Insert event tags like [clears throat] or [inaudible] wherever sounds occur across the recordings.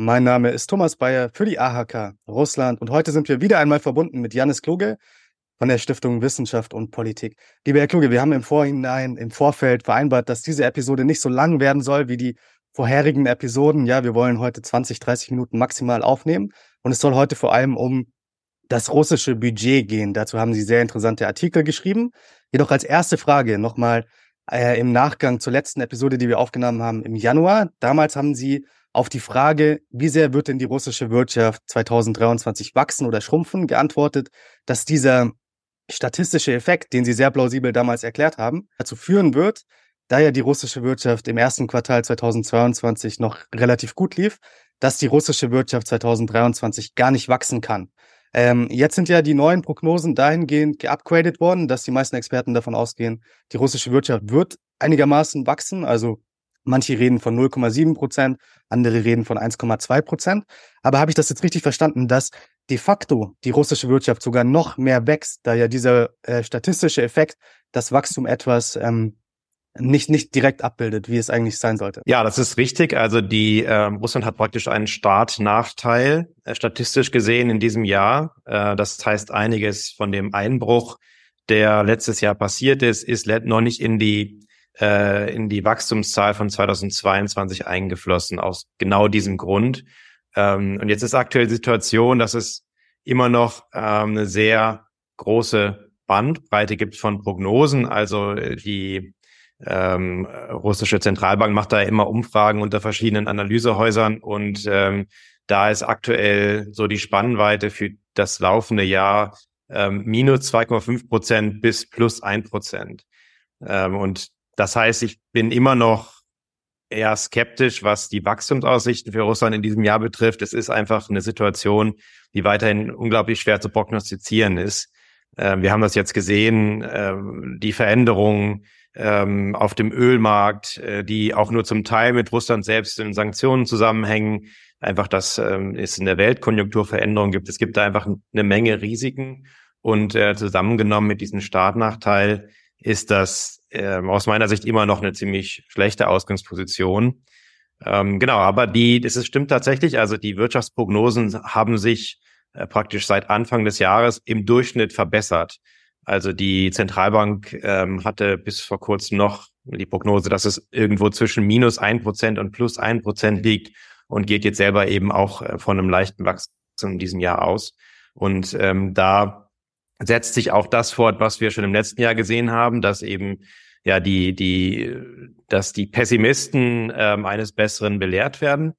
mein Name ist Thomas Bayer für die AHK Russland und heute sind wir wieder einmal verbunden mit Janis Kluge von der Stiftung Wissenschaft und Politik. Lieber Herr Kluge, wir haben im Vorhinein, im Vorfeld vereinbart, dass diese Episode nicht so lang werden soll wie die vorherigen Episoden. Ja, wir wollen heute 20, 30 Minuten maximal aufnehmen und es soll heute vor allem um das russische Budget gehen. Dazu haben Sie sehr interessante Artikel geschrieben. Jedoch als erste Frage nochmal äh, im Nachgang zur letzten Episode, die wir aufgenommen haben im Januar. Damals haben Sie auf die Frage, wie sehr wird denn die russische Wirtschaft 2023 wachsen oder schrumpfen, geantwortet, dass dieser statistische Effekt, den Sie sehr plausibel damals erklärt haben, dazu führen wird, da ja die russische Wirtschaft im ersten Quartal 2022 noch relativ gut lief, dass die russische Wirtschaft 2023 gar nicht wachsen kann. Ähm, jetzt sind ja die neuen Prognosen dahingehend geupgradet worden, dass die meisten Experten davon ausgehen, die russische Wirtschaft wird einigermaßen wachsen. Also manche reden von 0,7 Prozent, andere reden von 1,2 Prozent. Aber habe ich das jetzt richtig verstanden, dass de facto die russische Wirtschaft sogar noch mehr wächst, da ja dieser äh, statistische Effekt das Wachstum etwas ähm, nicht, nicht direkt abbildet, wie es eigentlich sein sollte. Ja, das ist richtig. Also die äh, Russland hat praktisch einen Startnachteil äh, statistisch gesehen in diesem Jahr. Äh, das heißt, einiges von dem Einbruch, der letztes Jahr passiert ist, ist noch nicht in die äh, in die Wachstumszahl von 2022 eingeflossen aus genau diesem Grund. Ähm, und jetzt ist aktuell die Situation, dass es immer noch ähm, eine sehr große Bandbreite gibt von Prognosen. Also äh, die ähm, russische Zentralbank macht da immer Umfragen unter verschiedenen Analysehäusern und ähm, da ist aktuell so die Spannweite für das laufende Jahr ähm, minus 2,5 Prozent bis plus ein Prozent. Ähm, und das heißt, ich bin immer noch eher skeptisch, was die Wachstumsaussichten für Russland in diesem Jahr betrifft. Es ist einfach eine Situation, die weiterhin unglaublich schwer zu prognostizieren ist. Ähm, wir haben das jetzt gesehen, ähm, die Veränderungen ähm, auf dem Ölmarkt, äh, die auch nur zum Teil mit Russland selbst in Sanktionen zusammenhängen. Einfach, dass es in der Weltkonjunktur Veränderungen gibt. Es gibt da einfach eine Menge Risiken. Und äh, zusammengenommen mit diesem Startnachteil ist das äh, aus meiner Sicht immer noch eine ziemlich schlechte Ausgangsposition. Ähm, genau, aber die, das ist, stimmt tatsächlich. Also die Wirtschaftsprognosen haben sich äh, praktisch seit Anfang des Jahres im Durchschnitt verbessert. Also die Zentralbank ähm, hatte bis vor kurzem noch die Prognose, dass es irgendwo zwischen minus ein Prozent und plus ein Prozent liegt und geht jetzt selber eben auch äh, von einem leichten Wachstum in diesem Jahr aus. Und ähm, da setzt sich auch das fort, was wir schon im letzten Jahr gesehen haben, dass eben ja die die dass die Pessimisten ähm, eines Besseren belehrt werden.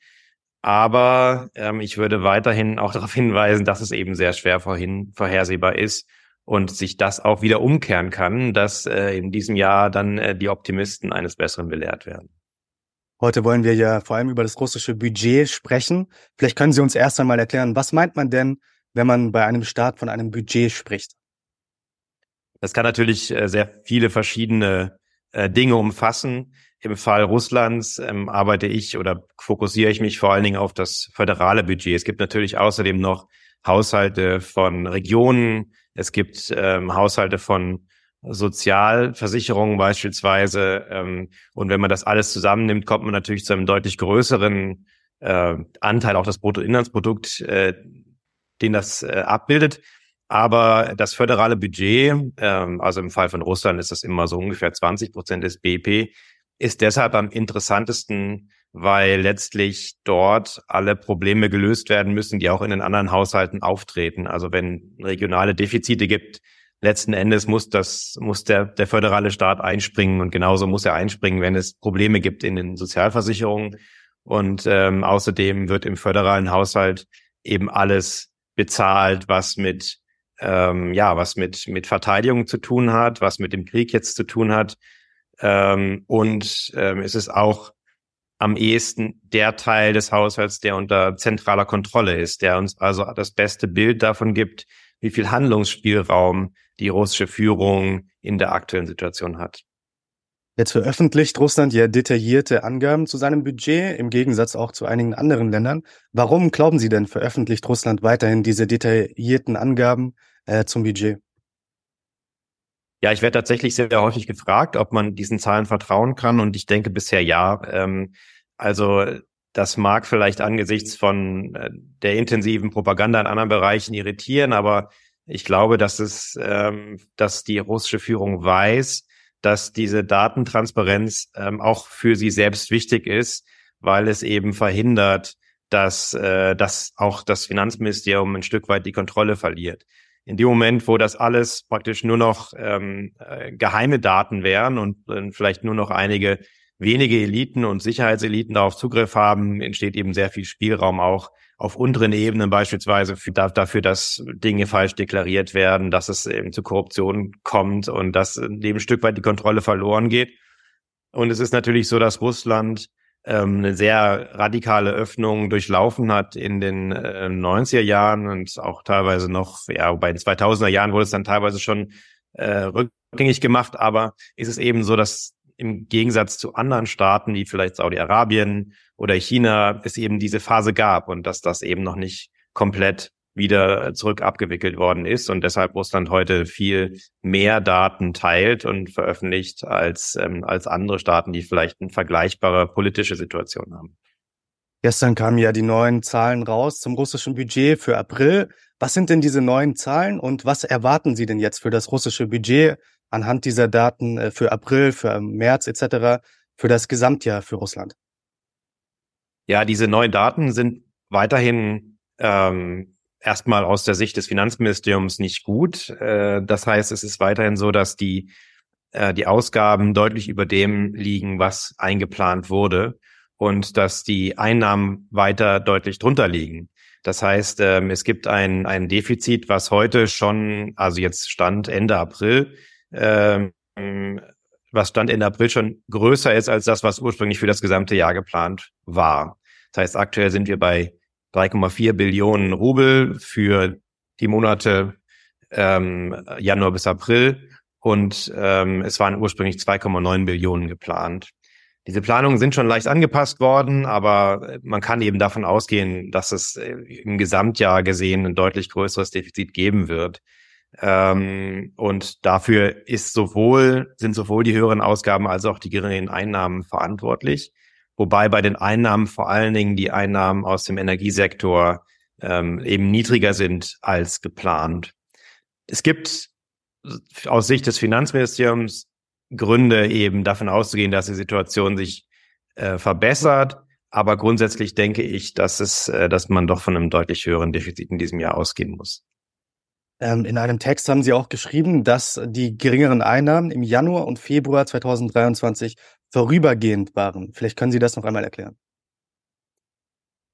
Aber ähm, ich würde weiterhin auch [laughs] darauf hinweisen, dass es eben sehr schwer vorhin vorhersehbar ist, und sich das auch wieder umkehren kann, dass äh, in diesem Jahr dann äh, die Optimisten eines Besseren belehrt werden. Heute wollen wir ja vor allem über das russische Budget sprechen. Vielleicht können Sie uns erst einmal erklären, was meint man denn, wenn man bei einem Staat von einem Budget spricht? Das kann natürlich äh, sehr viele verschiedene äh, Dinge umfassen. Im Fall Russlands ähm, arbeite ich oder fokussiere ich mich vor allen Dingen auf das föderale Budget. Es gibt natürlich außerdem noch Haushalte von Regionen, es gibt ähm, Haushalte von Sozialversicherungen beispielsweise. Ähm, und wenn man das alles zusammennimmt, kommt man natürlich zu einem deutlich größeren äh, Anteil, auch das Bruttoinlandsprodukt, äh, den das äh, abbildet. Aber das föderale Budget, ähm, also im Fall von Russland ist das immer so ungefähr 20 Prozent des BIP, ist deshalb am interessantesten weil letztlich dort alle Probleme gelöst werden müssen, die auch in den anderen Haushalten auftreten. Also wenn regionale Defizite gibt, letzten Endes muss das, muss der, der föderale Staat einspringen und genauso muss er einspringen, wenn es Probleme gibt in den Sozialversicherungen. Und ähm, außerdem wird im föderalen Haushalt eben alles bezahlt, was mit ähm, ja, was mit mit Verteidigung zu tun hat, was mit dem Krieg jetzt zu tun hat. Ähm, und ähm, es ist auch am ehesten der Teil des Haushalts, der unter zentraler Kontrolle ist, der uns also das beste Bild davon gibt, wie viel Handlungsspielraum die russische Führung in der aktuellen Situation hat. Jetzt veröffentlicht Russland ja detaillierte Angaben zu seinem Budget, im Gegensatz auch zu einigen anderen Ländern. Warum glauben Sie denn, veröffentlicht Russland weiterhin diese detaillierten Angaben äh, zum Budget? Ja, ich werde tatsächlich sehr, sehr häufig gefragt, ob man diesen Zahlen vertrauen kann und ich denke bisher ja. Ähm, also das mag vielleicht angesichts von äh, der intensiven Propaganda in anderen Bereichen irritieren, aber ich glaube, dass es, ähm, dass die russische Führung weiß, dass diese Datentransparenz ähm, auch für sie selbst wichtig ist, weil es eben verhindert, dass, äh, dass auch das Finanzministerium ein Stück weit die Kontrolle verliert. In dem Moment, wo das alles praktisch nur noch ähm, äh, geheime Daten wären und äh, vielleicht nur noch einige wenige Eliten und Sicherheitseliten darauf Zugriff haben, entsteht eben sehr viel Spielraum auch auf unteren Ebenen beispielsweise für, dafür, dass Dinge falsch deklariert werden, dass es eben zu Korruption kommt und dass dem ein Stück weit die Kontrolle verloren geht. Und es ist natürlich so, dass Russland ähm, eine sehr radikale Öffnung durchlaufen hat in den äh, 90er Jahren und auch teilweise noch, ja, bei den 2000er Jahren wurde es dann teilweise schon äh, rückgängig gemacht, aber ist es eben so, dass im Gegensatz zu anderen Staaten wie vielleicht Saudi-Arabien oder China es eben diese Phase gab und dass das eben noch nicht komplett wieder zurück abgewickelt worden ist und deshalb Russland heute viel mehr Daten teilt und veröffentlicht als, ähm, als andere Staaten, die vielleicht eine vergleichbare politische Situation haben. Gestern kamen ja die neuen Zahlen raus zum russischen Budget für April. Was sind denn diese neuen Zahlen und was erwarten Sie denn jetzt für das russische Budget anhand dieser Daten äh, für April, für März etc., für das Gesamtjahr für Russland? Ja, diese neuen Daten sind weiterhin ähm, erstmal aus der Sicht des Finanzministeriums nicht gut. Äh, das heißt, es ist weiterhin so, dass die, äh, die Ausgaben deutlich über dem liegen, was eingeplant wurde und dass die Einnahmen weiter deutlich drunter liegen. Das heißt, ähm, es gibt ein, ein Defizit, was heute schon, also jetzt Stand Ende April, ähm, was Stand Ende April schon größer ist als das, was ursprünglich für das gesamte Jahr geplant war. Das heißt, aktuell sind wir bei 3,4 Billionen Rubel für die Monate ähm, Januar bis April und ähm, es waren ursprünglich 2,9 Billionen geplant. Diese Planungen sind schon leicht angepasst worden, aber man kann eben davon ausgehen, dass es äh, im Gesamtjahr gesehen ein deutlich größeres Defizit geben wird. Ähm, und dafür ist sowohl, sind sowohl die höheren Ausgaben als auch die geringen Einnahmen verantwortlich. Wobei bei den Einnahmen vor allen Dingen die Einnahmen aus dem Energiesektor ähm, eben niedriger sind als geplant. Es gibt aus Sicht des Finanzministeriums Gründe eben davon auszugehen, dass die Situation sich äh, verbessert. Aber grundsätzlich denke ich, dass es, äh, dass man doch von einem deutlich höheren Defizit in diesem Jahr ausgehen muss. Ähm, in einem Text haben Sie auch geschrieben, dass die geringeren Einnahmen im Januar und Februar 2023 vorübergehend waren. Vielleicht können Sie das noch einmal erklären.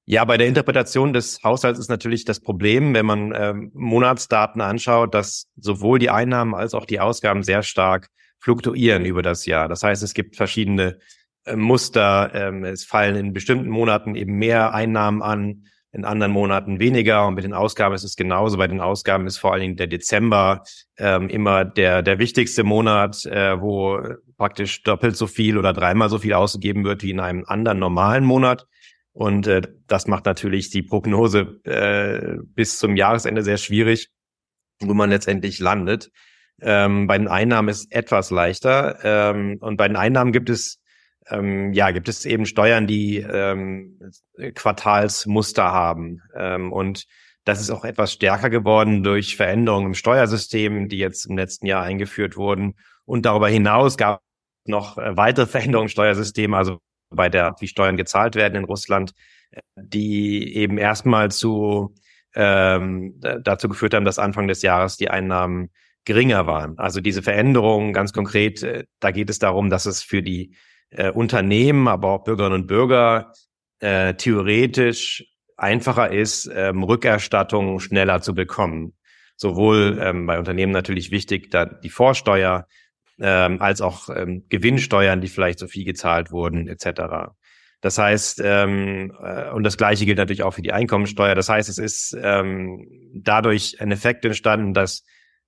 Ja, bei der Interpretation des Haushalts ist natürlich das Problem, wenn man ähm, Monatsdaten anschaut, dass sowohl die Einnahmen als auch die Ausgaben sehr stark fluktuieren über das Jahr. Das heißt, es gibt verschiedene äh, Muster. Ähm, es fallen in bestimmten Monaten eben mehr Einnahmen an, in anderen Monaten weniger. Und mit den Ausgaben ist es genauso. Bei den Ausgaben ist vor allen Dingen der Dezember ähm, immer der, der wichtigste Monat, äh, wo praktisch doppelt so viel oder dreimal so viel ausgegeben wird wie in einem anderen normalen Monat. Und äh, das macht natürlich die Prognose äh, bis zum Jahresende sehr schwierig, wo man letztendlich landet. Ähm, bei den Einnahmen ist etwas leichter. Ähm, und bei den Einnahmen gibt es ähm, ja, gibt es eben Steuern, die ähm, Quartalsmuster haben. Ähm, und das ist auch etwas stärker geworden durch Veränderungen im Steuersystem, die jetzt im letzten Jahr eingeführt wurden. Und darüber hinaus gab es noch äh, weitere Veränderungen im Steuersystem, also bei der, wie Steuern gezahlt werden in Russland, die eben erstmal zu ähm, dazu geführt haben, dass Anfang des Jahres die Einnahmen geringer waren. Also diese Veränderungen ganz konkret, äh, da geht es darum, dass es für die äh, Unternehmen, aber auch Bürgerinnen und Bürger äh, theoretisch einfacher ist, ähm, Rückerstattungen schneller zu bekommen. Sowohl ähm, bei Unternehmen natürlich wichtig, da die Vorsteuer, ähm, als auch ähm, Gewinnsteuern, die vielleicht so viel gezahlt wurden, etc. Das heißt, ähm, äh, und das Gleiche gilt natürlich auch für die Einkommensteuer. Das heißt, es ist ähm, dadurch ein Effekt entstanden, dass,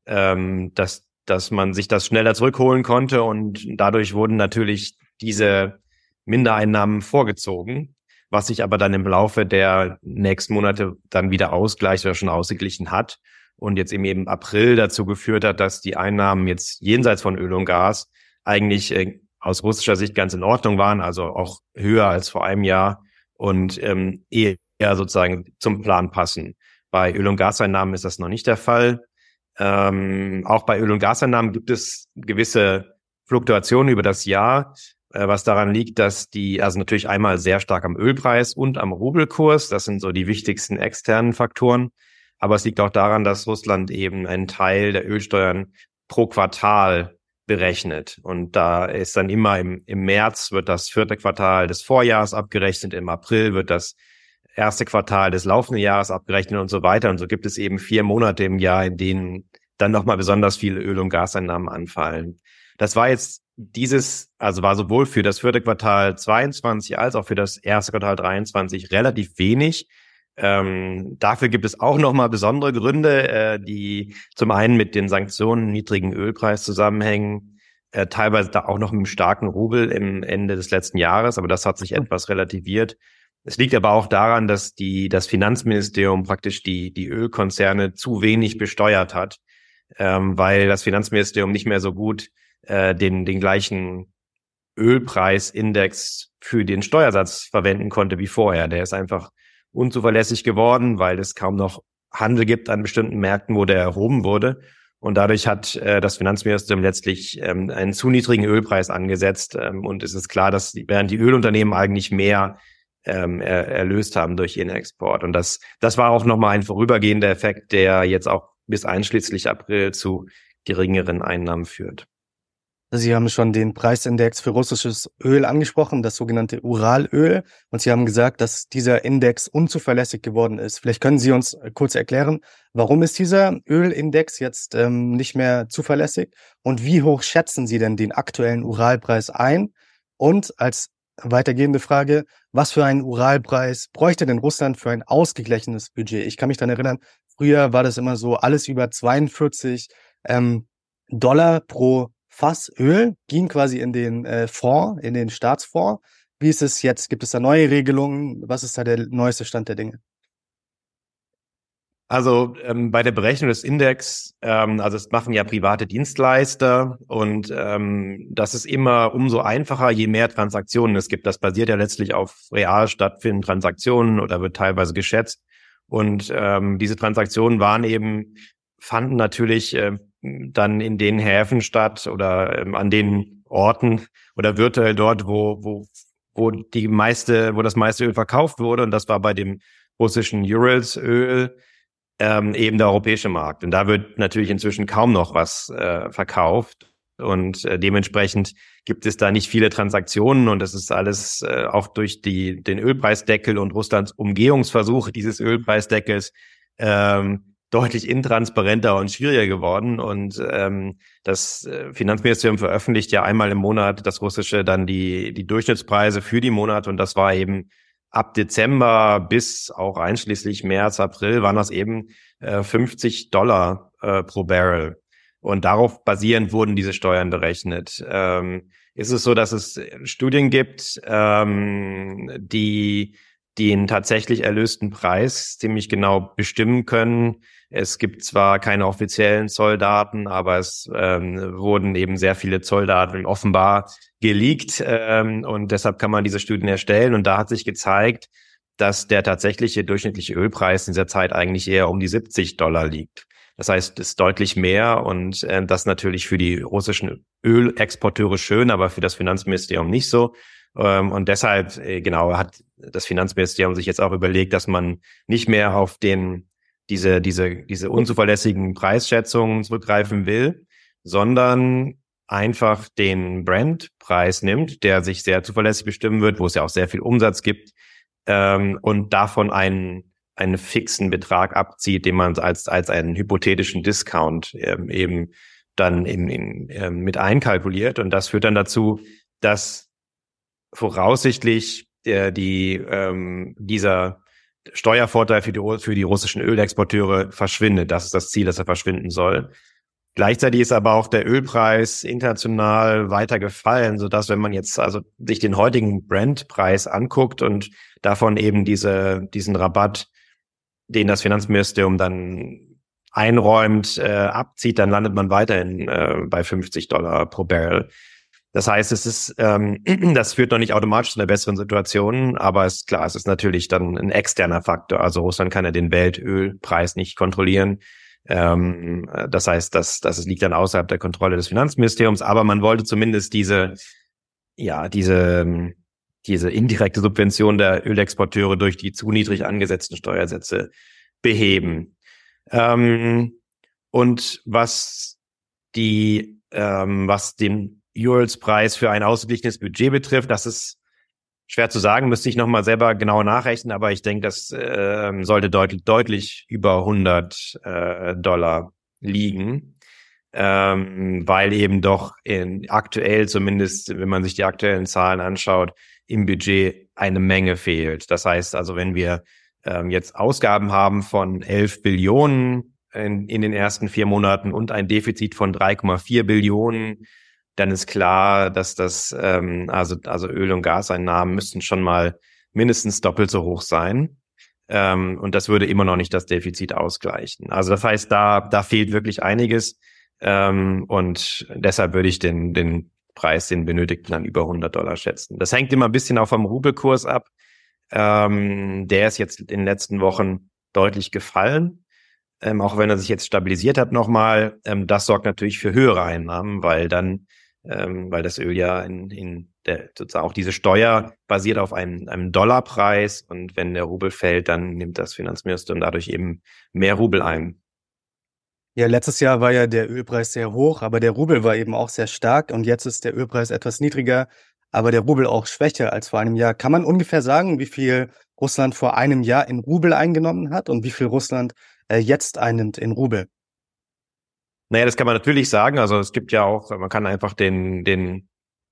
ähm, dass, dass man sich das schneller zurückholen konnte und dadurch wurden natürlich diese Mindereinnahmen vorgezogen, was sich aber dann im Laufe der nächsten Monate dann wieder ausgleicht oder schon ausgeglichen hat und jetzt eben im April dazu geführt hat, dass die Einnahmen jetzt jenseits von Öl und Gas eigentlich äh, aus russischer Sicht ganz in Ordnung waren, also auch höher als vor einem Jahr und ähm, eher sozusagen zum Plan passen. Bei Öl- und Gaseinnahmen ist das noch nicht der Fall. Ähm, auch bei Öl- und Gaseinnahmen gibt es gewisse Fluktuationen über das Jahr, was daran liegt, dass die, also natürlich einmal sehr stark am Ölpreis und am Rubelkurs, das sind so die wichtigsten externen Faktoren, aber es liegt auch daran, dass Russland eben einen Teil der Ölsteuern pro Quartal berechnet. Und da ist dann immer im, im März wird das vierte Quartal des Vorjahres abgerechnet, im April wird das erste Quartal des laufenden Jahres abgerechnet und so weiter. Und so gibt es eben vier Monate im Jahr, in denen dann nochmal besonders viele Öl- und Gaseinnahmen anfallen. Das war jetzt dieses, also war sowohl für das vierte Quartal 22 als auch für das erste Quartal 23 relativ wenig. Ähm, dafür gibt es auch nochmal besondere Gründe, äh, die zum einen mit den Sanktionen, niedrigen Ölpreis zusammenhängen, äh, teilweise da auch noch mit einem starken Rubel im Ende des letzten Jahres, aber das hat sich etwas relativiert. Es liegt aber auch daran, dass die, das Finanzministerium praktisch die, die Ölkonzerne zu wenig besteuert hat, ähm, weil das Finanzministerium nicht mehr so gut äh, den, den gleichen Ölpreisindex für den Steuersatz verwenden konnte wie vorher. Der ist einfach unzuverlässig geworden, weil es kaum noch Handel gibt an bestimmten Märkten, wo der erhoben wurde. Und dadurch hat äh, das Finanzministerium letztlich ähm, einen zu niedrigen Ölpreis angesetzt. Ähm, und es ist klar, dass während die Ölunternehmen eigentlich mehr ähm, er, erlöst haben durch ihren Export. Und das, das war auch nochmal ein vorübergehender Effekt, der jetzt auch bis einschließlich April zu geringeren Einnahmen führt. Sie haben schon den Preisindex für russisches Öl angesprochen, das sogenannte Uralöl. Und Sie haben gesagt, dass dieser Index unzuverlässig geworden ist. Vielleicht können Sie uns kurz erklären, warum ist dieser Ölindex jetzt ähm, nicht mehr zuverlässig? Und wie hoch schätzen Sie denn den aktuellen Uralpreis ein? Und als weitergehende Frage, was für einen Uralpreis bräuchte denn Russland für ein ausgeglichenes Budget? Ich kann mich daran erinnern, früher war das immer so, alles über 42 ähm, Dollar pro Fass Öl ging quasi in den äh, Fonds, in den Staatsfonds. Wie ist es jetzt? Gibt es da neue Regelungen? Was ist da der neueste Stand der Dinge? Also ähm, bei der Berechnung des Index, ähm, also es machen ja private Dienstleister und ähm, das ist immer umso einfacher, je mehr Transaktionen es gibt. Das basiert ja letztlich auf real stattfindenden Transaktionen oder wird teilweise geschätzt. Und ähm, diese Transaktionen waren eben, fanden natürlich äh, dann in den Häfen statt oder ähm, an den Orten oder virtuell dort, wo, wo, wo die meiste, wo das meiste Öl verkauft wurde. Und das war bei dem russischen Urals-Öl ähm, eben der europäische Markt. Und da wird natürlich inzwischen kaum noch was äh, verkauft. Und äh, dementsprechend gibt es da nicht viele Transaktionen und das ist alles äh, auch durch die, den Ölpreisdeckel und Russlands Umgehungsversuche dieses Ölpreisdeckels ähm, deutlich intransparenter und schwieriger geworden. Und ähm, das äh, Finanzministerium veröffentlicht ja einmal im Monat das russische dann die, die Durchschnittspreise für die Monate. Und das war eben ab Dezember bis auch einschließlich März, April waren das eben äh, 50 Dollar äh, pro Barrel. Und darauf basierend wurden diese Steuern berechnet. Ähm, ist es so, dass es Studien gibt, ähm, die den tatsächlich erlösten Preis ziemlich genau bestimmen können. Es gibt zwar keine offiziellen Zolldaten, aber es ähm, wurden eben sehr viele Zolldaten offenbar geleakt ähm, und deshalb kann man diese Studien erstellen. Und da hat sich gezeigt, dass der tatsächliche durchschnittliche Ölpreis in dieser Zeit eigentlich eher um die 70 Dollar liegt. Das heißt, es ist deutlich mehr und äh, das natürlich für die russischen Ölexporteure schön, aber für das Finanzministerium nicht so. Ähm, und deshalb, äh, genau, hat das Finanzministerium sich jetzt auch überlegt, dass man nicht mehr auf den, diese, diese, diese unzuverlässigen Preisschätzungen zurückgreifen will, sondern einfach den Brandpreis nimmt, der sich sehr zuverlässig bestimmen wird, wo es ja auch sehr viel Umsatz gibt, ähm, und davon einen, einen fixen Betrag abzieht, den man als, als einen hypothetischen Discount ähm, eben dann in, in, ähm, mit einkalkuliert. Und das führt dann dazu, dass voraussichtlich der, die ähm, dieser Steuervorteil für die, für die russischen Ölexporteure verschwindet. Das ist das Ziel, dass er verschwinden soll. Gleichzeitig ist aber auch der Ölpreis international weiter gefallen, so dass wenn man jetzt also sich den heutigen Brandpreis anguckt und davon eben diese, diesen Rabatt, den das Finanzministerium dann einräumt, äh, abzieht, dann landet man weiterhin äh, bei 50 Dollar pro Barrel. Das heißt, es ist, ähm, [clears throat] das führt noch nicht automatisch zu einer besseren Situation, aber es ist klar, es ist natürlich dann ein externer Faktor. Also Russland kann ja den Weltölpreis nicht kontrollieren. Ähm, das heißt, das, das liegt dann außerhalb der Kontrolle des Finanzministeriums, aber man wollte zumindest diese, ja, diese, diese indirekte Subvention der Ölexporteure durch die zu niedrig angesetzten Steuersätze beheben. Ähm, und was die, ähm, was den Urals-Preis für ein ausgeglichenes Budget betrifft, das ist Schwer zu sagen, müsste ich nochmal selber genau nachrechnen, aber ich denke, das äh, sollte deutlich, deutlich über 100 äh, Dollar liegen, ähm, weil eben doch in, aktuell zumindest, wenn man sich die aktuellen Zahlen anschaut, im Budget eine Menge fehlt. Das heißt also, wenn wir ähm, jetzt Ausgaben haben von 11 Billionen in, in den ersten vier Monaten und ein Defizit von 3,4 Billionen, dann ist klar, dass das, ähm, also, also Öl- und Gaseinnahmen müssten schon mal mindestens doppelt so hoch sein. Ähm, und das würde immer noch nicht das Defizit ausgleichen. Also das heißt, da, da fehlt wirklich einiges. Ähm, und deshalb würde ich den, den Preis, den benötigten, dann über 100 Dollar schätzen. Das hängt immer ein bisschen auch vom Rubelkurs ab. Ähm, der ist jetzt in den letzten Wochen deutlich gefallen. Ähm, auch wenn er sich jetzt stabilisiert hat nochmal, ähm, das sorgt natürlich für höhere Einnahmen, weil dann ähm, weil das Öl ja in, in der sozusagen auch diese Steuer basiert auf einem, einem Dollarpreis und wenn der Rubel fällt, dann nimmt das Finanzministerium dadurch eben mehr Rubel ein. Ja, letztes Jahr war ja der Ölpreis sehr hoch, aber der Rubel war eben auch sehr stark und jetzt ist der Ölpreis etwas niedriger, aber der Rubel auch schwächer als vor einem Jahr. Kann man ungefähr sagen, wie viel Russland vor einem Jahr in Rubel eingenommen hat und wie viel Russland äh, jetzt einnimmt in Rubel? Naja, das kann man natürlich sagen. Also es gibt ja auch, man kann einfach den, den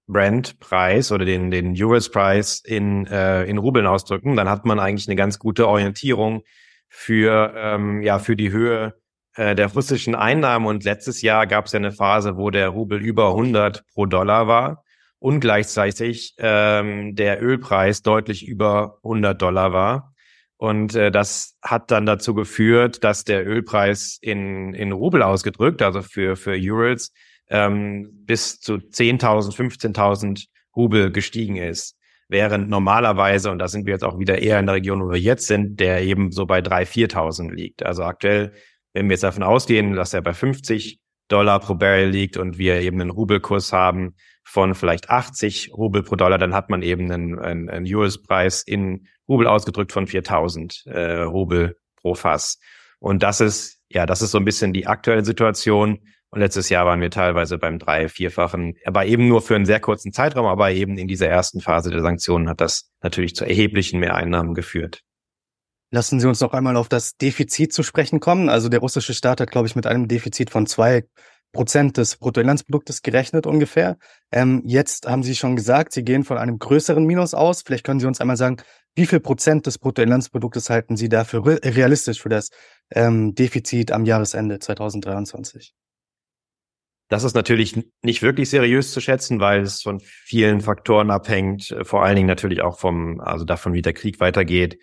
Brandpreis oder den, den Urals-Preis in, äh, in Rubeln ausdrücken. Dann hat man eigentlich eine ganz gute Orientierung für, ähm, ja, für die Höhe äh, der russischen Einnahmen. Und letztes Jahr gab es ja eine Phase, wo der Rubel über 100 pro Dollar war und gleichzeitig ähm, der Ölpreis deutlich über 100 Dollar war. Und äh, das hat dann dazu geführt, dass der Ölpreis in, in Rubel ausgedrückt, also für, für Urals, ähm, bis zu 10.000, 15.000 Rubel gestiegen ist. Während normalerweise, und da sind wir jetzt auch wieder eher in der Region, wo wir jetzt sind, der eben so bei 3.000, 4.000 liegt. Also aktuell, wenn wir jetzt davon ausgehen, dass er bei 50 Dollar pro Barrel liegt und wir eben einen Rubelkurs haben von vielleicht 80 Rubel pro Dollar, dann hat man eben einen, einen, US-Preis in Rubel ausgedrückt von 4000 äh, Rubel pro Fass. Und das ist, ja, das ist so ein bisschen die aktuelle Situation. Und letztes Jahr waren wir teilweise beim drei-, vierfachen, aber eben nur für einen sehr kurzen Zeitraum, aber eben in dieser ersten Phase der Sanktionen hat das natürlich zu erheblichen Mehreinnahmen geführt. Lassen Sie uns noch einmal auf das Defizit zu sprechen kommen. Also der russische Staat hat, glaube ich, mit einem Defizit von zwei Prozent des Bruttoinlandsproduktes gerechnet ungefähr. Ähm, jetzt haben Sie schon gesagt, Sie gehen von einem größeren Minus aus. Vielleicht können Sie uns einmal sagen, wie viel Prozent des Bruttoinlandsproduktes halten Sie dafür realistisch für das ähm, Defizit am Jahresende 2023? Das ist natürlich nicht wirklich seriös zu schätzen, weil es von vielen Faktoren abhängt, vor allen Dingen natürlich auch vom, also davon, wie der Krieg weitergeht.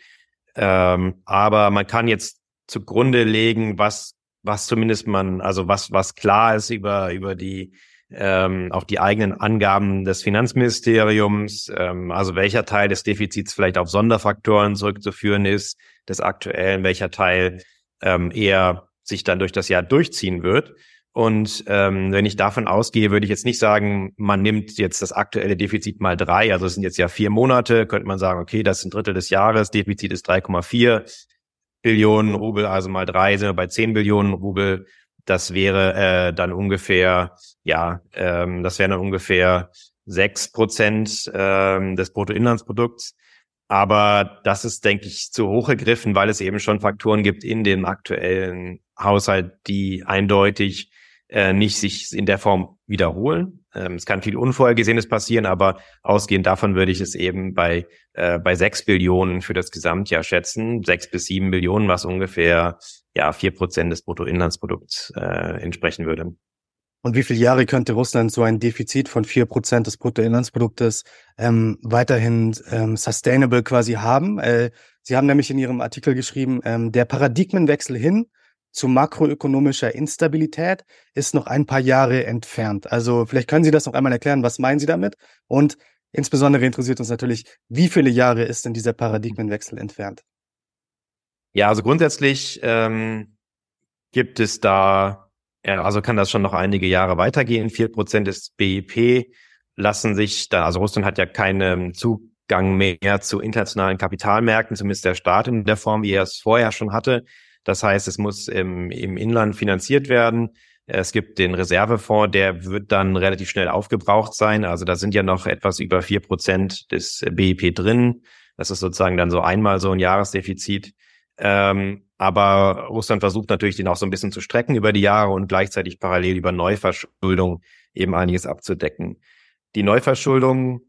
Ähm, aber man kann jetzt zugrunde legen, was, was zumindest man, also was, was klar ist über, über die ähm, auch die eigenen Angaben des Finanzministeriums, ähm, also welcher Teil des Defizits vielleicht auf Sonderfaktoren zurückzuführen ist, des aktuellen, welcher Teil ähm, eher sich dann durch das Jahr durchziehen wird. Und ähm, wenn ich davon ausgehe, würde ich jetzt nicht sagen, man nimmt jetzt das aktuelle Defizit mal drei, also es sind jetzt ja vier Monate, könnte man sagen, okay, das ist ein Drittel des Jahres, Defizit ist 3,4 Billionen Rubel, also mal drei sind wir bei 10 Billionen Rubel. Das wäre äh, dann ungefähr, ja, ähm, das wären dann ungefähr sechs Prozent ähm, des Bruttoinlandsprodukts. Aber das ist, denke ich, zu hoch gegriffen, weil es eben schon Faktoren gibt in dem aktuellen Haushalt, die eindeutig äh, nicht sich in der Form wiederholen. Ähm, es kann viel Unvorhergesehenes passieren, aber ausgehend davon würde ich es eben bei, äh, bei sechs Billionen für das Gesamtjahr schätzen. Sechs bis sieben Billionen, was ungefähr ja vier Prozent des Bruttoinlandsprodukts äh, entsprechen würde. Und wie viele Jahre könnte Russland so ein Defizit von vier Prozent des Bruttoinlandsproduktes ähm, weiterhin ähm, sustainable quasi haben? Äh, Sie haben nämlich in Ihrem Artikel geschrieben, ähm, der Paradigmenwechsel hin zu makroökonomischer Instabilität ist noch ein paar Jahre entfernt. Also vielleicht können Sie das noch einmal erklären, was meinen Sie damit? Und insbesondere interessiert uns natürlich, wie viele Jahre ist denn dieser Paradigmenwechsel entfernt? Ja, also grundsätzlich ähm, gibt es da, also kann das schon noch einige Jahre weitergehen. Vier Prozent des BIP lassen sich da, also Russland hat ja keinen Zugang mehr zu internationalen Kapitalmärkten, zumindest der Staat in der Form, wie er es vorher schon hatte. Das heißt, es muss im, im Inland finanziert werden. Es gibt den Reservefonds, der wird dann relativ schnell aufgebraucht sein. Also da sind ja noch etwas über vier Prozent des BIP drin. Das ist sozusagen dann so einmal so ein Jahresdefizit. Ähm, aber Russland versucht natürlich, den auch so ein bisschen zu strecken über die Jahre und gleichzeitig parallel über Neuverschuldung eben einiges abzudecken. Die Neuverschuldung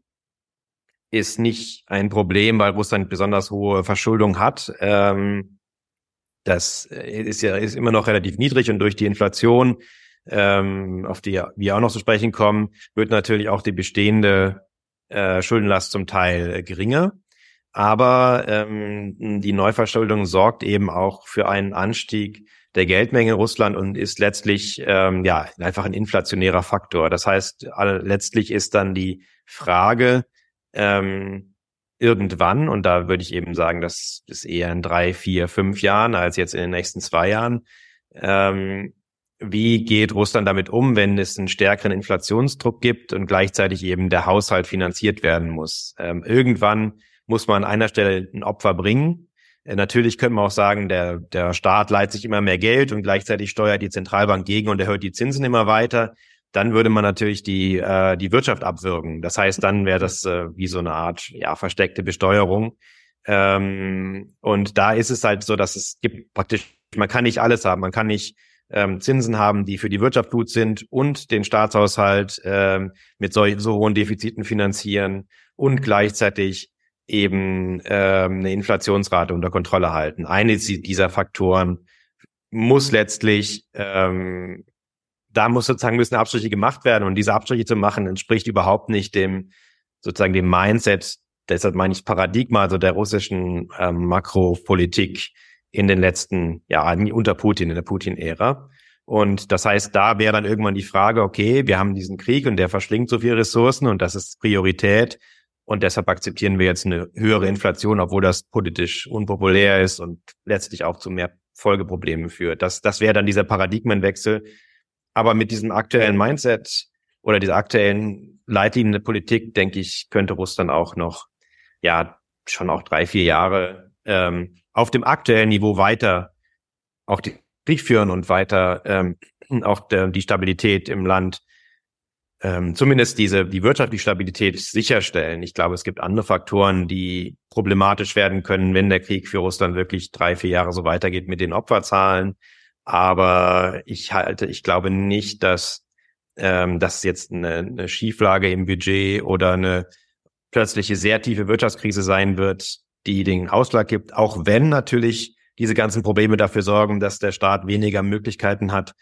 ist nicht ein Problem, weil Russland besonders hohe Verschuldung hat. Ähm, das äh, ist ja ist immer noch relativ niedrig und durch die Inflation, ähm, auf die wir auch noch zu sprechen kommen, wird natürlich auch die bestehende äh, Schuldenlast zum Teil äh, geringer. Aber ähm, die Neuverschuldung sorgt eben auch für einen Anstieg der Geldmenge in Russland und ist letztlich ähm, ja einfach ein inflationärer Faktor. Das heißt, letztlich ist dann die Frage, ähm, irgendwann, und da würde ich eben sagen, das ist eher in drei, vier, fünf Jahren als jetzt in den nächsten zwei Jahren. Ähm, wie geht Russland damit um, wenn es einen stärkeren Inflationsdruck gibt und gleichzeitig eben der Haushalt finanziert werden muss? Ähm, irgendwann muss man an einer Stelle ein Opfer bringen. Äh, natürlich könnte man auch sagen, der, der Staat leiht sich immer mehr Geld und gleichzeitig steuert die Zentralbank gegen und erhöht die Zinsen immer weiter dann würde man natürlich die, äh, die Wirtschaft abwürgen. Das heißt, dann wäre das äh, wie so eine Art ja, versteckte Besteuerung. Ähm, und da ist es halt so, dass es gibt praktisch, man kann nicht alles haben. Man kann nicht ähm, Zinsen haben, die für die Wirtschaft gut sind und den Staatshaushalt ähm, mit so, so hohen Defiziten finanzieren und gleichzeitig eben ähm, eine Inflationsrate unter Kontrolle halten. Eine dieser Faktoren muss letztlich ähm, da muss sozusagen müssen Abstriche gemacht werden und diese Abstriche zu machen entspricht überhaupt nicht dem sozusagen dem Mindset, deshalb meine ich Paradigma, also der russischen ähm, Makropolitik in den letzten Jahren unter Putin, in der Putin-Ära. Und das heißt, da wäre dann irgendwann die Frage, okay, wir haben diesen Krieg und der verschlingt so viele Ressourcen und das ist Priorität. Und deshalb akzeptieren wir jetzt eine höhere Inflation, obwohl das politisch unpopulär ist und letztlich auch zu mehr Folgeproblemen führt. Das, das wäre dann dieser Paradigmenwechsel, aber mit diesem aktuellen Mindset oder dieser aktuellen Leitlinien der Politik, denke ich, könnte Russland auch noch, ja, schon auch drei, vier Jahre ähm, auf dem aktuellen Niveau weiter auch die Krieg führen und weiter ähm, auch der, die Stabilität im Land, ähm, zumindest diese die wirtschaftliche Stabilität sicherstellen. Ich glaube, es gibt andere Faktoren, die problematisch werden können, wenn der Krieg für Russland wirklich drei, vier Jahre so weitergeht mit den Opferzahlen. Aber ich halte, ich glaube nicht, dass ähm, das jetzt eine, eine Schieflage im Budget oder eine plötzliche sehr tiefe Wirtschaftskrise sein wird, die den Ausschlag gibt, auch wenn natürlich diese ganzen Probleme dafür sorgen, dass der Staat weniger Möglichkeiten hat,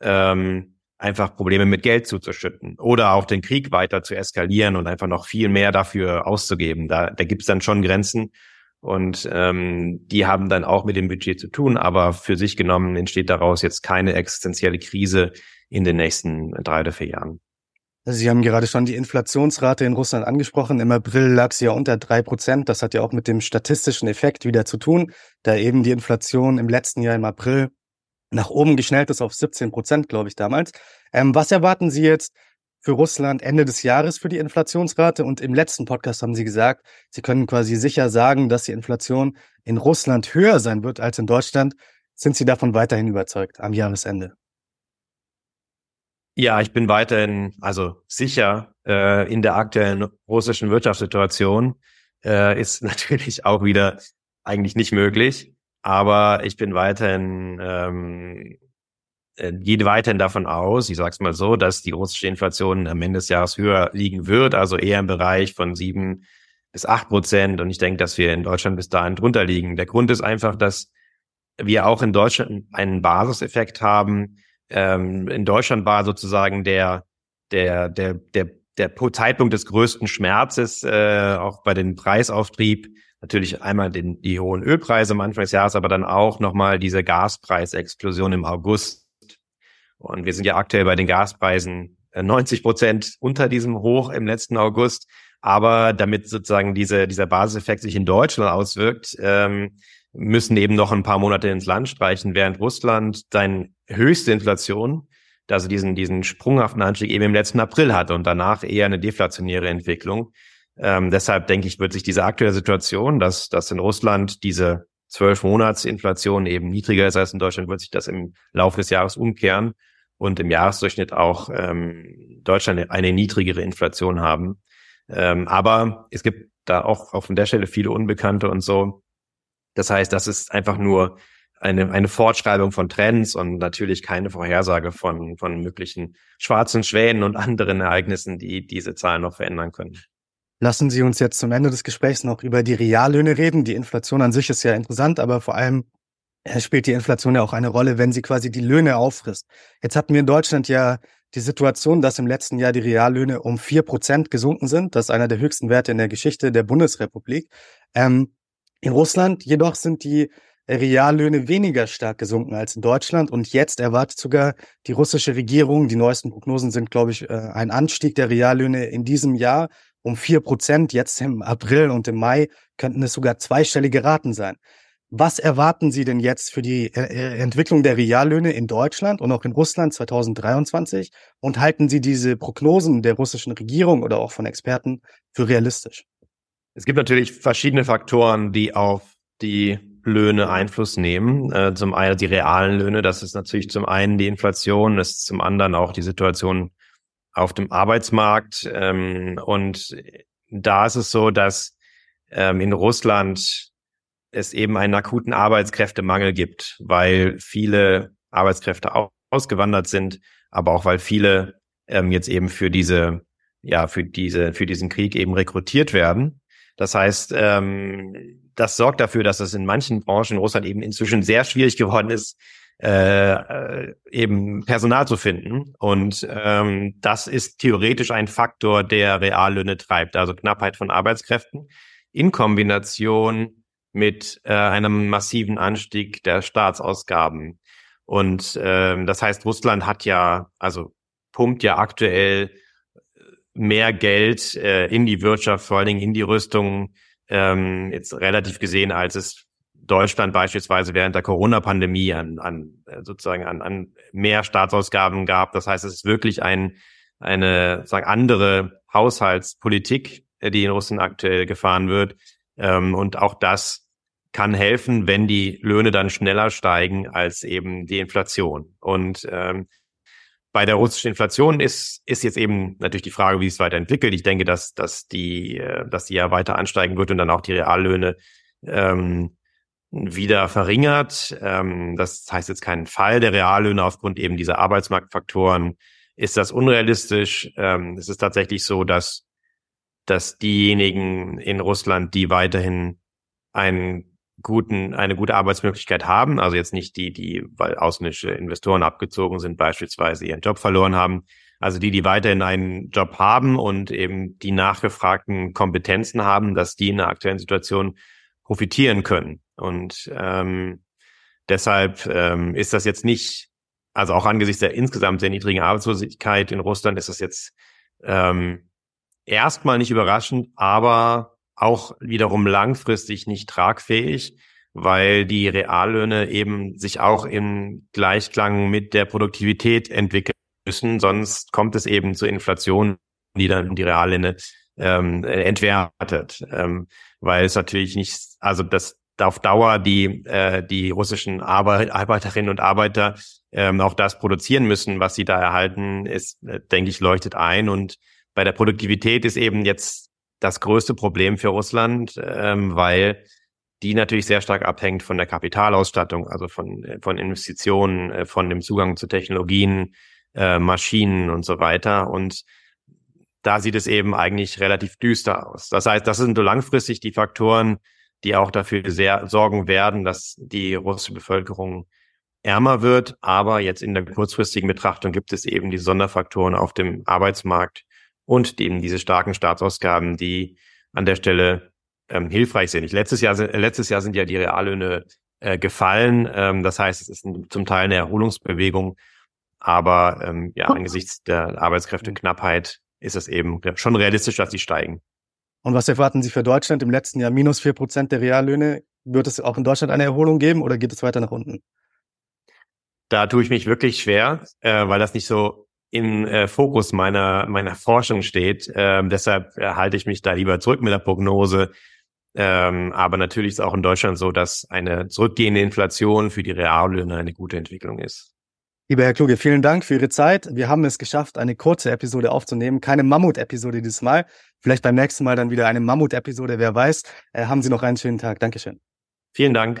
ähm, einfach Probleme mit Geld zuzuschütten oder auch den Krieg weiter zu eskalieren und einfach noch viel mehr dafür auszugeben. Da, da gibt es dann schon Grenzen. Und ähm, die haben dann auch mit dem Budget zu tun, aber für sich genommen entsteht daraus jetzt keine existenzielle Krise in den nächsten drei oder vier Jahren. Also Sie haben gerade schon die Inflationsrate in Russland angesprochen. Im April lag sie ja unter drei Prozent. Das hat ja auch mit dem statistischen Effekt wieder zu tun, da eben die Inflation im letzten Jahr im April nach oben geschnellt ist auf 17 Prozent, glaube ich, damals. Ähm, was erwarten Sie jetzt für Russland Ende des Jahres für die Inflationsrate. Und im letzten Podcast haben Sie gesagt, Sie können quasi sicher sagen, dass die Inflation in Russland höher sein wird als in Deutschland. Sind Sie davon weiterhin überzeugt am Jahresende? Ja, ich bin weiterhin also sicher äh, in der aktuellen russischen Wirtschaftssituation äh, ist [laughs] natürlich auch wieder eigentlich nicht möglich. Aber ich bin weiterhin ähm, äh, geht weiterhin davon aus, ich sage es mal so, dass die russische Inflation am Ende des Jahres höher liegen wird, also eher im Bereich von sieben bis acht Prozent. Und ich denke, dass wir in Deutschland bis dahin drunter liegen. Der Grund ist einfach, dass wir auch in Deutschland einen Basiseffekt haben. Ähm, in Deutschland war sozusagen der, der, der, der, der Zeitpunkt des größten Schmerzes, äh, auch bei den Preisauftrieb, natürlich einmal den, die hohen Ölpreise am Anfang des Jahres, aber dann auch nochmal diese Gaspreisexplosion im August. Und wir sind ja aktuell bei den Gaspreisen 90 äh, Prozent unter diesem Hoch im letzten August. Aber damit sozusagen diese, dieser Basiseffekt sich in Deutschland auswirkt, ähm, müssen eben noch ein paar Monate ins Land streichen, während Russland seine höchste Inflation, also diesen, diesen sprunghaften Anstieg eben im letzten April hatte und danach eher eine deflationäre Entwicklung. Ähm, deshalb denke ich, wird sich diese aktuelle Situation, dass, dass in Russland diese zwölf Monats Inflation eben niedriger ist als in Deutschland, wird sich das im Laufe des Jahres umkehren und im Jahresdurchschnitt auch ähm, Deutschland eine niedrigere Inflation haben. Ähm, aber es gibt da auch auf der Stelle viele Unbekannte und so. Das heißt, das ist einfach nur eine, eine Fortschreibung von Trends und natürlich keine Vorhersage von, von möglichen schwarzen Schwänen und anderen Ereignissen, die diese Zahlen noch verändern können. Lassen Sie uns jetzt zum Ende des Gesprächs noch über die Reallöhne reden. Die Inflation an sich ist ja interessant, aber vor allem spielt die Inflation ja auch eine Rolle, wenn sie quasi die Löhne auffrisst. Jetzt hatten wir in Deutschland ja die Situation, dass im letzten Jahr die Reallöhne um vier Prozent gesunken sind. Das ist einer der höchsten Werte in der Geschichte der Bundesrepublik. Ähm, in Russland jedoch sind die Reallöhne weniger stark gesunken als in Deutschland und jetzt erwartet sogar die russische Regierung, die neuesten Prognosen sind, glaube ich, äh, ein Anstieg der Reallöhne in diesem Jahr um vier Prozent. Jetzt im April und im Mai könnten es sogar zweistellige Raten sein. Was erwarten Sie denn jetzt für die äh, äh, Entwicklung der Reallöhne in Deutschland und auch in Russland 2023? Und halten Sie diese Prognosen der russischen Regierung oder auch von Experten für realistisch? Es gibt natürlich verschiedene Faktoren, die auf die Löhne Einfluss nehmen. Äh, zum einen die realen Löhne, das ist natürlich zum einen die Inflation, das ist zum anderen auch die Situation auf dem Arbeitsmarkt. Ähm, und da ist es so, dass ähm, in Russland es eben einen akuten Arbeitskräftemangel gibt, weil viele Arbeitskräfte ausgewandert sind, aber auch weil viele ähm, jetzt eben für diese, ja, für diese, für diesen Krieg eben rekrutiert werden. Das heißt, ähm, das sorgt dafür, dass es in manchen Branchen in Russland eben inzwischen sehr schwierig geworden ist, äh, äh, eben Personal zu finden. Und ähm, das ist theoretisch ein Faktor, der Reallöhne treibt, also Knappheit von Arbeitskräften in Kombination mit äh, einem massiven Anstieg der Staatsausgaben. Und ähm, das heißt, Russland hat ja, also pumpt ja aktuell mehr Geld äh, in die Wirtschaft, vor allen Dingen in die Rüstung, ähm, jetzt relativ gesehen, als es Deutschland beispielsweise während der Corona-Pandemie an, an äh, sozusagen an, an mehr Staatsausgaben gab. Das heißt, es ist wirklich ein, eine sagen andere Haushaltspolitik, äh, die in Russland aktuell gefahren wird. Ähm, und auch das kann helfen, wenn die Löhne dann schneller steigen als eben die Inflation. Und ähm, bei der russischen Inflation ist, ist jetzt eben natürlich die Frage, wie es weiterentwickelt. Ich denke, dass, dass die, äh, dass die ja weiter ansteigen wird und dann auch die Reallöhne ähm, wieder verringert. Ähm, das heißt jetzt keinen Fall der Reallöhne aufgrund eben dieser Arbeitsmarktfaktoren. Ist das unrealistisch? Ähm, es ist tatsächlich so, dass dass diejenigen in Russland, die weiterhin einen guten, eine gute Arbeitsmöglichkeit haben, also jetzt nicht die, die, weil ausländische Investoren abgezogen sind, beispielsweise ihren Job verloren haben, also die, die weiterhin einen Job haben und eben die nachgefragten Kompetenzen haben, dass die in der aktuellen Situation profitieren können. Und ähm, deshalb ähm, ist das jetzt nicht, also auch angesichts der insgesamt sehr niedrigen Arbeitslosigkeit in Russland ist das jetzt ähm, erstmal nicht überraschend, aber auch wiederum langfristig nicht tragfähig, weil die Reallöhne eben sich auch im Gleichklang mit der Produktivität entwickeln müssen, sonst kommt es eben zur Inflation, die dann die Reallöhne ähm, entwertet, ähm, weil es natürlich nicht, also das auf Dauer die äh, die russischen Arbeit, Arbeiterinnen und Arbeiter ähm, auch das produzieren müssen, was sie da erhalten, ist, äh, denke ich, leuchtet ein. Und bei der Produktivität ist eben jetzt das größte Problem für Russland, ähm, weil die natürlich sehr stark abhängt von der Kapitalausstattung, also von, von Investitionen, äh, von dem Zugang zu Technologien, äh, Maschinen und so weiter. Und da sieht es eben eigentlich relativ düster aus. Das heißt, das sind so langfristig die Faktoren, die auch dafür sehr sorgen werden, dass die russische Bevölkerung ärmer wird. Aber jetzt in der kurzfristigen Betrachtung gibt es eben die Sonderfaktoren auf dem Arbeitsmarkt und eben diese starken Staatsausgaben, die an der Stelle ähm, hilfreich sind. Letztes Jahr, letztes Jahr sind ja die Reallöhne äh, gefallen. Ähm, das heißt, es ist zum Teil eine Erholungsbewegung. Aber ähm, ja, angesichts der Arbeitskräfteknappheit ist es eben schon realistisch, dass sie steigen. Und was erwarten Sie für Deutschland im letzten Jahr? Minus vier Prozent der Reallöhne. Wird es auch in Deutschland eine Erholung geben oder geht es weiter nach unten? Da tue ich mich wirklich schwer, äh, weil das nicht so im äh, Fokus meiner, meiner Forschung steht. Ähm, deshalb äh, halte ich mich da lieber zurück mit der Prognose. Ähm, aber natürlich ist es auch in Deutschland so, dass eine zurückgehende Inflation für die Reallöhne eine gute Entwicklung ist. Lieber Herr Kluge, vielen Dank für Ihre Zeit. Wir haben es geschafft, eine kurze Episode aufzunehmen. Keine Mammut-Episode dieses Mal. Vielleicht beim nächsten Mal dann wieder eine Mammut-Episode, wer weiß. Äh, haben Sie noch einen schönen Tag. Dankeschön. Vielen Dank.